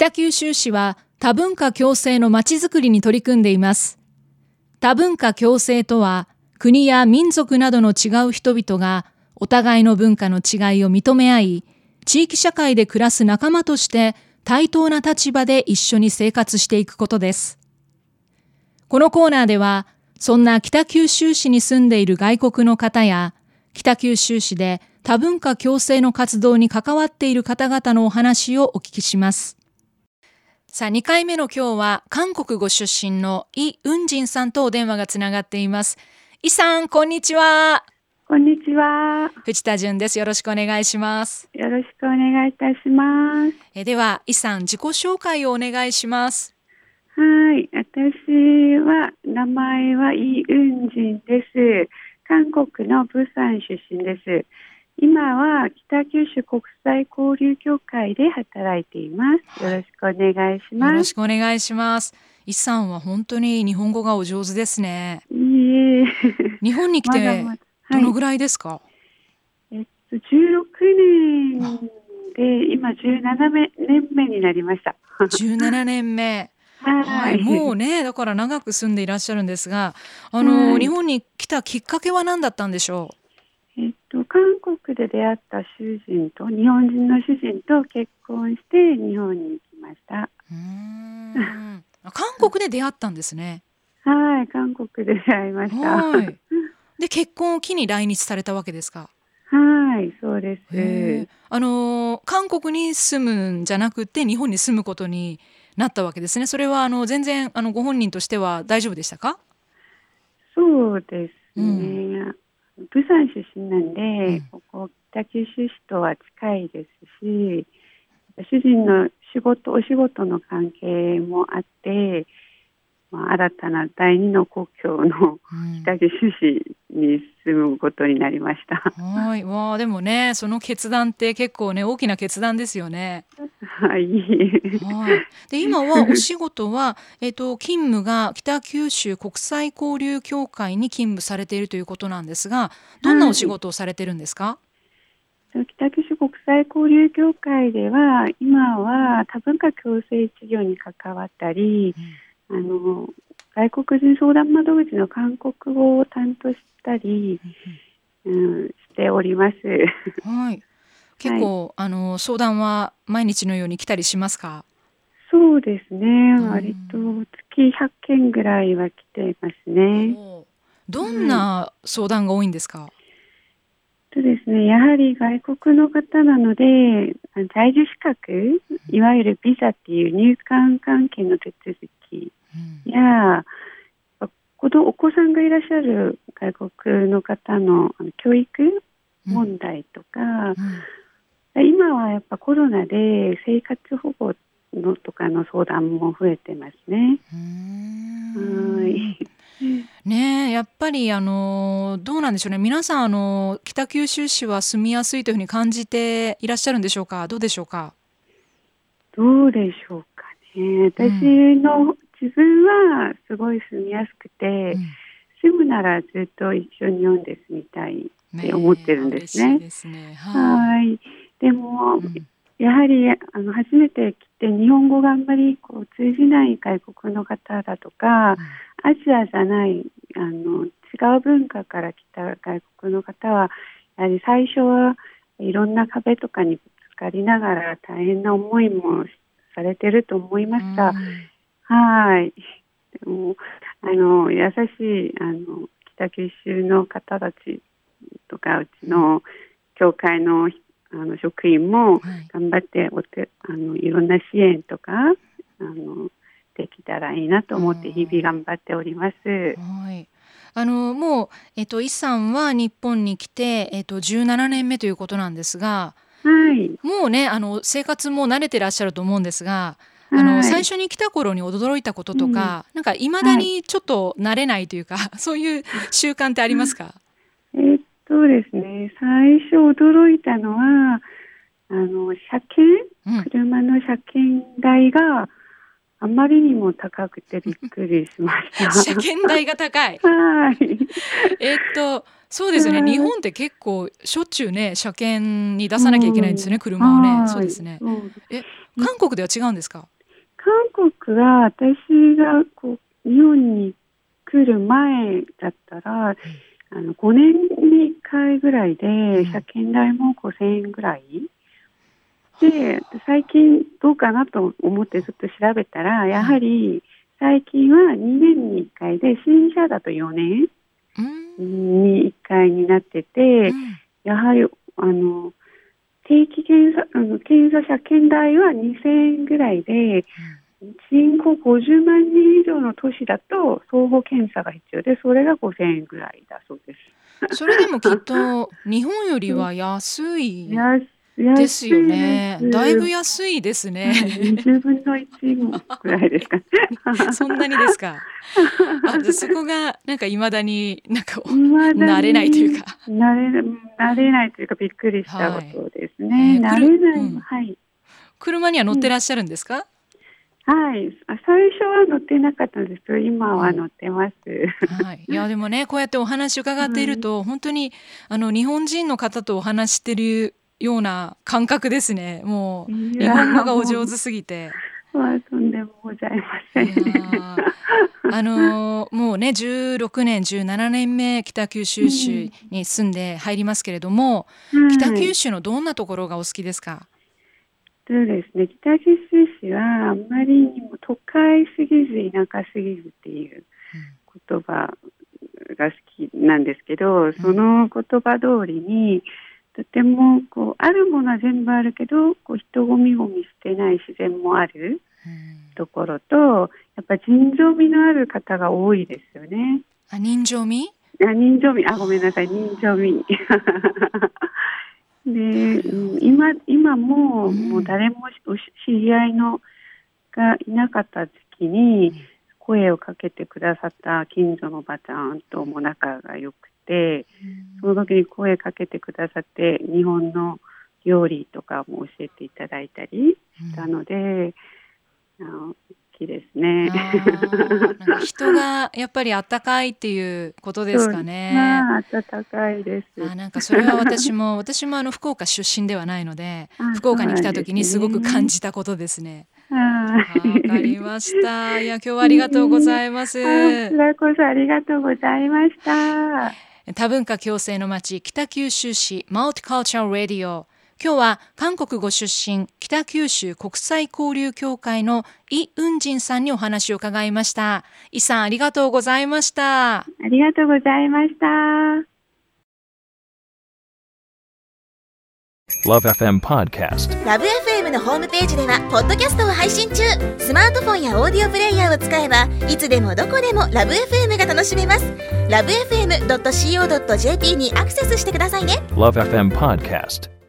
北九州市は多文化共生のまちづくりに取り組んでいます。多文化共生とは、国や民族などの違う人々がお互いの文化の違いを認め合い、地域社会で暮らす仲間として対等な立場で一緒に生活していくことです。このコーナーでは、そんな北九州市に住んでいる外国の方や、北九州市で多文化共生の活動に関わっている方々のお話をお聞きします。さあ、2回目の今日は、韓国ご出身のイ・ウンジンさんとお電話がつながっています。イさん、こんにちは。こんにちは。藤田純です。よろしくお願いします。よろしくお願いいたします。えでは、イさん、自己紹介をお願いします。はい、私は、名前はイ・ウンジンです。韓国のプサン出身です。今は北九州国際交流協会で働いています。よろしくお願いします。よろしくお願いします。イさんは本当に日本語がお上手ですね。いえ。日本に来てどのぐらいですか？はい、えっと十六年で今十七年目になりました。十七年目。はい、もうねだから長く住んでいらっしゃるんですがあの、日本に来たきっかけは何だったんでしょう？えっと、韓国で出会った主人と日本人の主人と結婚して日本に行きました。うん。韓国で出会ったんですね。はい韓国で出会いました。で結婚を機に来日されたわけですか？はいそうです。あの韓国に住むんじゃなくて日本に住むことになったわけですね。それはあの全然あのご本人としては大丈夫でしたか？そうですね、うん釜山出身なんで、うん、ここ北九州市とは近いですし主人の仕事お仕事の関係もあって、まあ、新たな第二の故郷の北九州市に住むことになりました。はい、わあでもねその決断って結構ね大きな決断ですよね。はい。はい。で今はお仕事はえっ、と勤務が北九州国際交流協会に勤務されているということなんですが、どんなお仕事をされてるんですか？はい、北九州国際交流協会では今は多文化共生事業に関わったり、うん、あの外国人相談窓口の韓国語を担当したり、うん、しております。はい。結構、はい、あの相談は毎日のように来たりしますか？そうですね。割と月100件ぐらいは来ていますね。どんな相談が多いんですか？そうですね。やはり外国の方なので、在住資格、いわゆるビザっていう入管関係の手続きや、うん、お子さんがいらっしゃる外国の方の教育問題とか、うんうん今はやっぱコロナで生活保護のとかの相談も増えてますね。はい。ねやっぱりあのどうなんでしょうね。皆さんあの北九州市は住みやすいというふうに感じていらっしゃるんでしょうか？どうでしょうか？どうでしょうかね。私の、自分はすごい住みやすくて、うん、住むならずっと一緒に読んで住みたいって思ってるんですね。すね。はいでも、うん、やはりあの初めて来て日本語があんまりこう通じない外国の方だとか、うん、アジアじゃないあの違う文化から来た外国の方はやはり最初はいろんな壁とかにぶつかりながら大変な思いもされてると思いました。うん、はい。でもあの優しいあの北九州の方たちとかうちの教会のあの職員も頑張っておて、はい、あのいろんな支援とかあのできたらいいなと思って日々頑張っております。はい。あのもうえっとイさんは日本に来てえっと17年目ということなんですが、はい、もうねあの生活も慣れてらっしゃると思うんですが、あの、はい、最初に来た頃に驚いたこととか、うん、なんかいまだにちょっと慣れないというか、はい、そういう習慣ってありますか？えー、っそうですね。最初驚いたのは、あの、車検、うん、車の車検代があまりにも高くてびっくりしました。車検代が高い。はい。えっと、そうですね、日本って結構しょっちゅうね車検に出さなきゃいけないんですよね、車をね、そうですね。え韓国では違うんですか？韓国は私がこう日本に来る前だったら、あの5年に1回ぐらいで車検代も5000円ぐらい、で最近どうかなと思ってずっと調べたらやはり最近は2年に1回で新車だと4年に1回になってて、やはりあの定期検査あの検査車検代は2000円ぐらいで、人口50万人以上の都市だと相互検査が必要でそれが5000円ぐらいだそうです。それでもきっと 日本よりは安いですよね。だいぶ安いですね。20分の1ぐらいですか、そんなにですか。あそこがなんかいまだになんか慣れないというか。慣れ慣れないというかびっくりしたことですね。はい、慣れない、うん、はい。車には乗ってらっしゃるんですか？はい、最初は乗ってなかったんですけど、今は乗ってます。はい、いやでもね、こうやってお話伺っていると、はい、本当にあの日本人の方とお話してるような感覚ですね。もう日本語がお上手すぎて。まあ、とんでもございません。あのー、もうね16年17年目北九州市に住んで入りますけれども、うん、北九州のどんなところがお好きですか、そうですね北九州市はあんまりにも都会すぎず田舎すぎずっていう言葉が好きなんですけど、その言葉通りにとてもこうあるものは全部あるけどこう人ごみごみしてない自然もあるところとやっぱ人情味のある方が多いですよね。あ人情味？あ人情味。あごめんなさい。人情味。で今今ももう誰も知り合いのがいなかった時期に声をかけてくださった近所のおばちゃんとも仲が良くて、その時に声かけてくださって日本の料理とかも教えていただいたりしたので、うん、きですね。人がやっぱり暖かいっていうことですかね。まあ暖かいです。あなんかそれは私も 私もあの福岡出身ではないので福岡に来た時にすごく感じたことですね。わかりました。いや今日はありがとうございます。こちらこそありがとうございました。多文化共生の町北九州市マルティカルチャーラディオ今日は韓国ご出身北九州国際交流協会のイ・ウンジンさんにお話を伺いました。イさんありがとうございました。ありがとうございました。LoveFM Podcast LoveFM のホームページではポッドキャストを配信中。スマートフォンやオーディオプレイヤーを使えばいつでもどこでも LoveFM が楽しめます。LoveFM.co.jp にアクセスしてくださいね。LoveFM Podcast